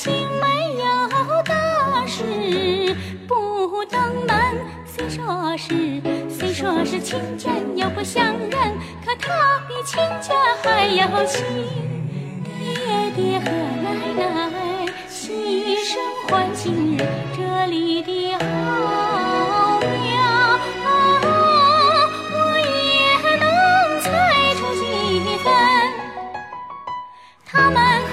亲没有大事，不登门。虽说是，虽说是亲家又不相认，可他比亲家还要亲。爹爹和奶奶喜声欢庆，这里的奥妙、我也能猜出几分。他们。